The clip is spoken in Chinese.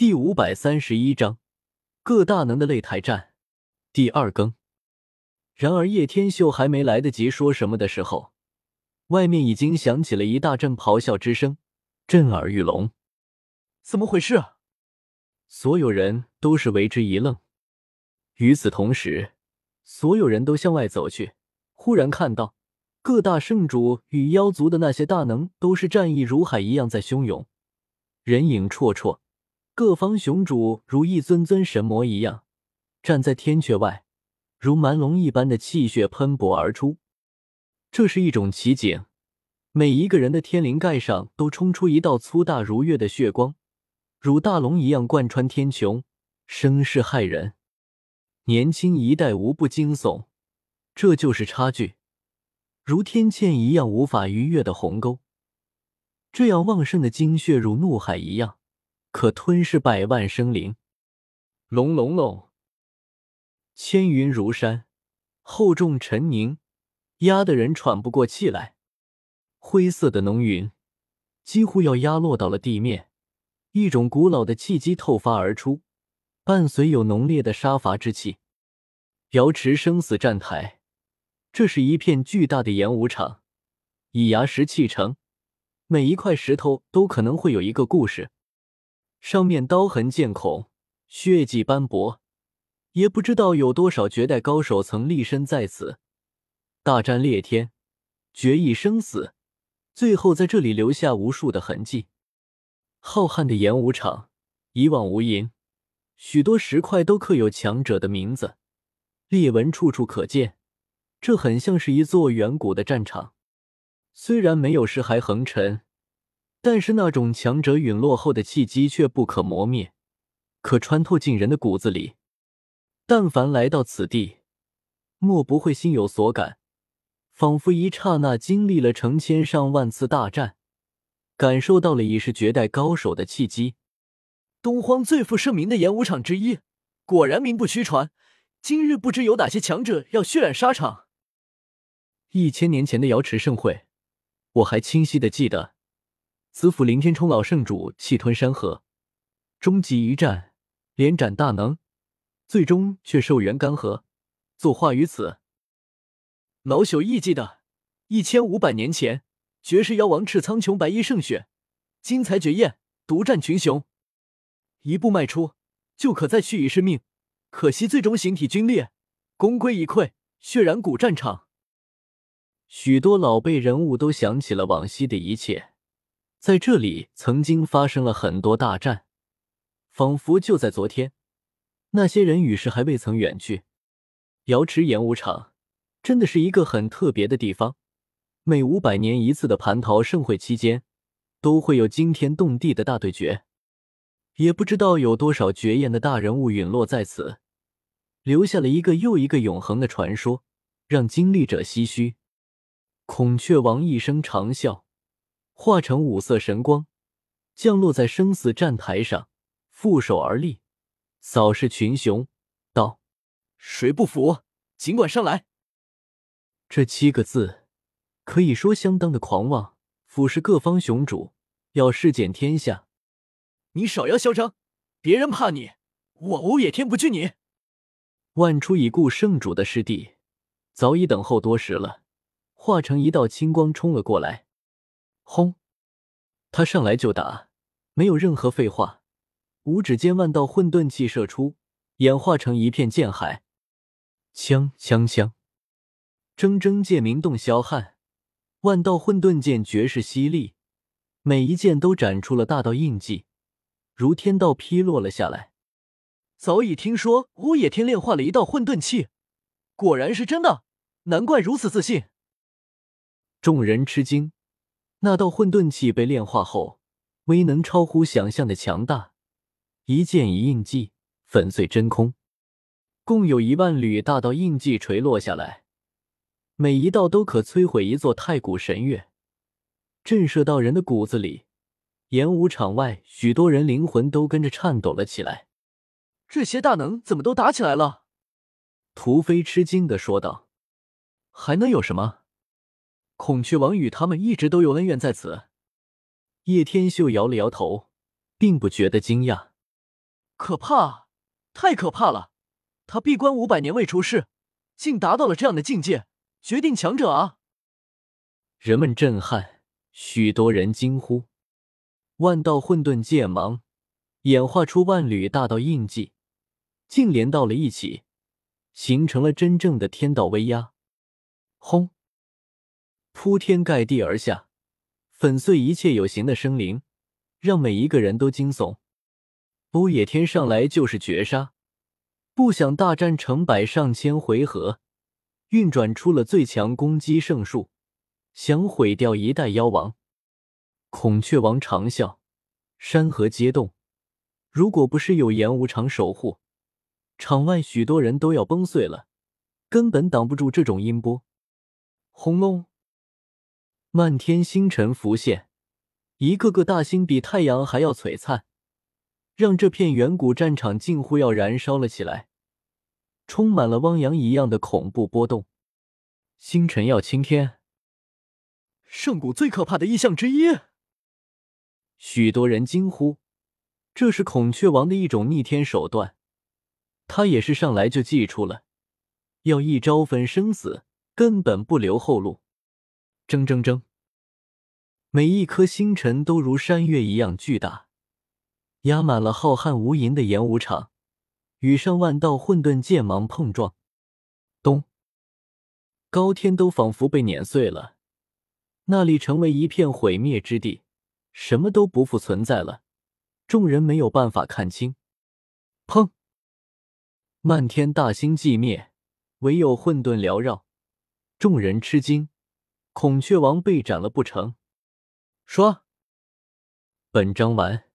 第五百三十一章各大能的擂台战第二更。然而叶天秀还没来得及说什么的时候，外面已经响起了一大阵咆哮之声，震耳欲聋。怎么回事？所有人都是为之一愣。与此同时，所有人都向外走去，忽然看到各大圣主与妖族的那些大能都是战意如海一样在汹涌，人影绰绰。各方雄主如一尊尊神魔一样站在天阙外，如蛮龙一般的气血喷薄而出。这是一种奇景，每一个人的天灵盖上都冲出一道粗大如月的血光，如大龙一样贯穿天穹，声势骇人。年轻一代无不惊悚，这就是差距，如天堑一样无法逾越的鸿沟。这样旺盛的精血如怒海一样。可吞噬百万生灵，隆隆隆，千云如山，厚重沉凝，压得人喘不过气来。灰色的浓云几乎要压落到了地面，一种古老的气机透发而出，伴随有浓烈的杀伐之气。瑶池生死战台，这是一片巨大的演武场，以崖石砌成，每一块石头都可能会有一个故事。上面刀痕剑孔，血迹斑驳，也不知道有多少绝代高手曾立身在此，大战裂天，决一生死，最后在这里留下无数的痕迹。浩瀚的演武场一望无垠，许多石块都刻有强者的名字，裂纹处处可见。这很像是一座远古的战场，虽然没有尸骸横陈。但是那种强者陨落后的气机却不可磨灭，可穿透进人的骨子里。但凡来到此地，莫不会心有所感，仿佛一刹那经历了成千上万次大战，感受到了已是绝代高手的气机。东荒最负盛名的演武场之一，果然名不虚传。今日不知有哪些强者要血染沙场。一千年前的瑶池盛会，我还清晰的记得。紫府凌天冲老圣主气吞山河，终极一战连斩大能，最终却寿元干涸，作化于此。老朽亦记得，一千五百年前绝世妖王赤苍穹白衣胜雪，精彩绝艳，独占群雄，一步迈出就可再续一世命。可惜最终形体龟裂，功亏一篑，血染古战场。许多老辈人物都想起了往昔的一切。在这里曾经发生了很多大战，仿佛就在昨天。那些人与世还未曾远去。瑶池演武场真的是一个很特别的地方。每五百年一次的蟠桃盛会期间，都会有惊天动地的大对决。也不知道有多少绝艳的大人物陨落在此，留下了一个又一个永恒的传说，让经历者唏嘘。孔雀王一声长啸。化成五色神光，降落在生死战台上，负手而立，扫视群雄，道：“谁不服，尽管上来。”这七个字可以说相当的狂妄，俯视各方雄主，要试检天下。你少要嚣张，别人怕你，我欧野天不惧你。万出已故圣主的师弟早已等候多时了，化成一道青光冲了过来。轰！他上来就打，没有任何废话。五指间万道混沌气射出，演化成一片剑海。枪枪枪！铮铮剑鸣动霄汉，万道混沌剑绝世犀利，每一剑都斩出了大道印记，如天道劈落了下来。早已听说乌野天炼化了一道混沌气，果然是真的，难怪如此自信。众人吃惊。那道混沌气被炼化后，威能超乎想象的强大，一剑一印记粉碎真空，共有一万缕大道印记垂落下来，每一道都可摧毁一座太古神岳，震慑到人的骨子里。演武场外，许多人灵魂都跟着颤抖了起来。这些大能怎么都打起来了？屠飞吃惊的说道：“还能有什么？”孔雀王与他们一直都有恩怨在此。叶天秀摇了摇头，并不觉得惊讶。可怕，太可怕了！他闭关五百年未出世，竟达到了这样的境界，绝顶强者啊！人们震撼，许多人惊呼。万道混沌剑芒演化出万缕大道印记，竟连到了一起，形成了真正的天道威压。轰！铺天盖地而下，粉碎一切有形的生灵，让每一个人都惊悚。欧野天上来就是绝杀，不想大战成百上千回合，运转出了最强攻击圣术，想毁掉一代妖王。孔雀王长啸，山河皆动。如果不是有严无常守护，场外许多人都要崩碎了，根本挡不住这种音波。轰隆！漫天星辰浮现，一个个大星比太阳还要璀璨。让这片远古战场近乎要燃烧了起来，充满了汪洋一样的恐怖波动。星辰要青天，圣古最可怕的异象之一。许多人惊呼：“这是孔雀王的一种逆天手段。”他也是上来就祭出了，要一招分生死，根本不留后路。铮铮铮，每一颗星辰都如山岳一样巨大。压满了浩瀚无垠的演武场，与上万道混沌剑芒碰撞，咚！高天都仿佛被碾碎了，那里成为一片毁灭之地，什么都不复存在了。众人没有办法看清。砰！漫天大星寂灭，唯有混沌缭绕。众人吃惊，孔雀王被斩了不成？说！本章完。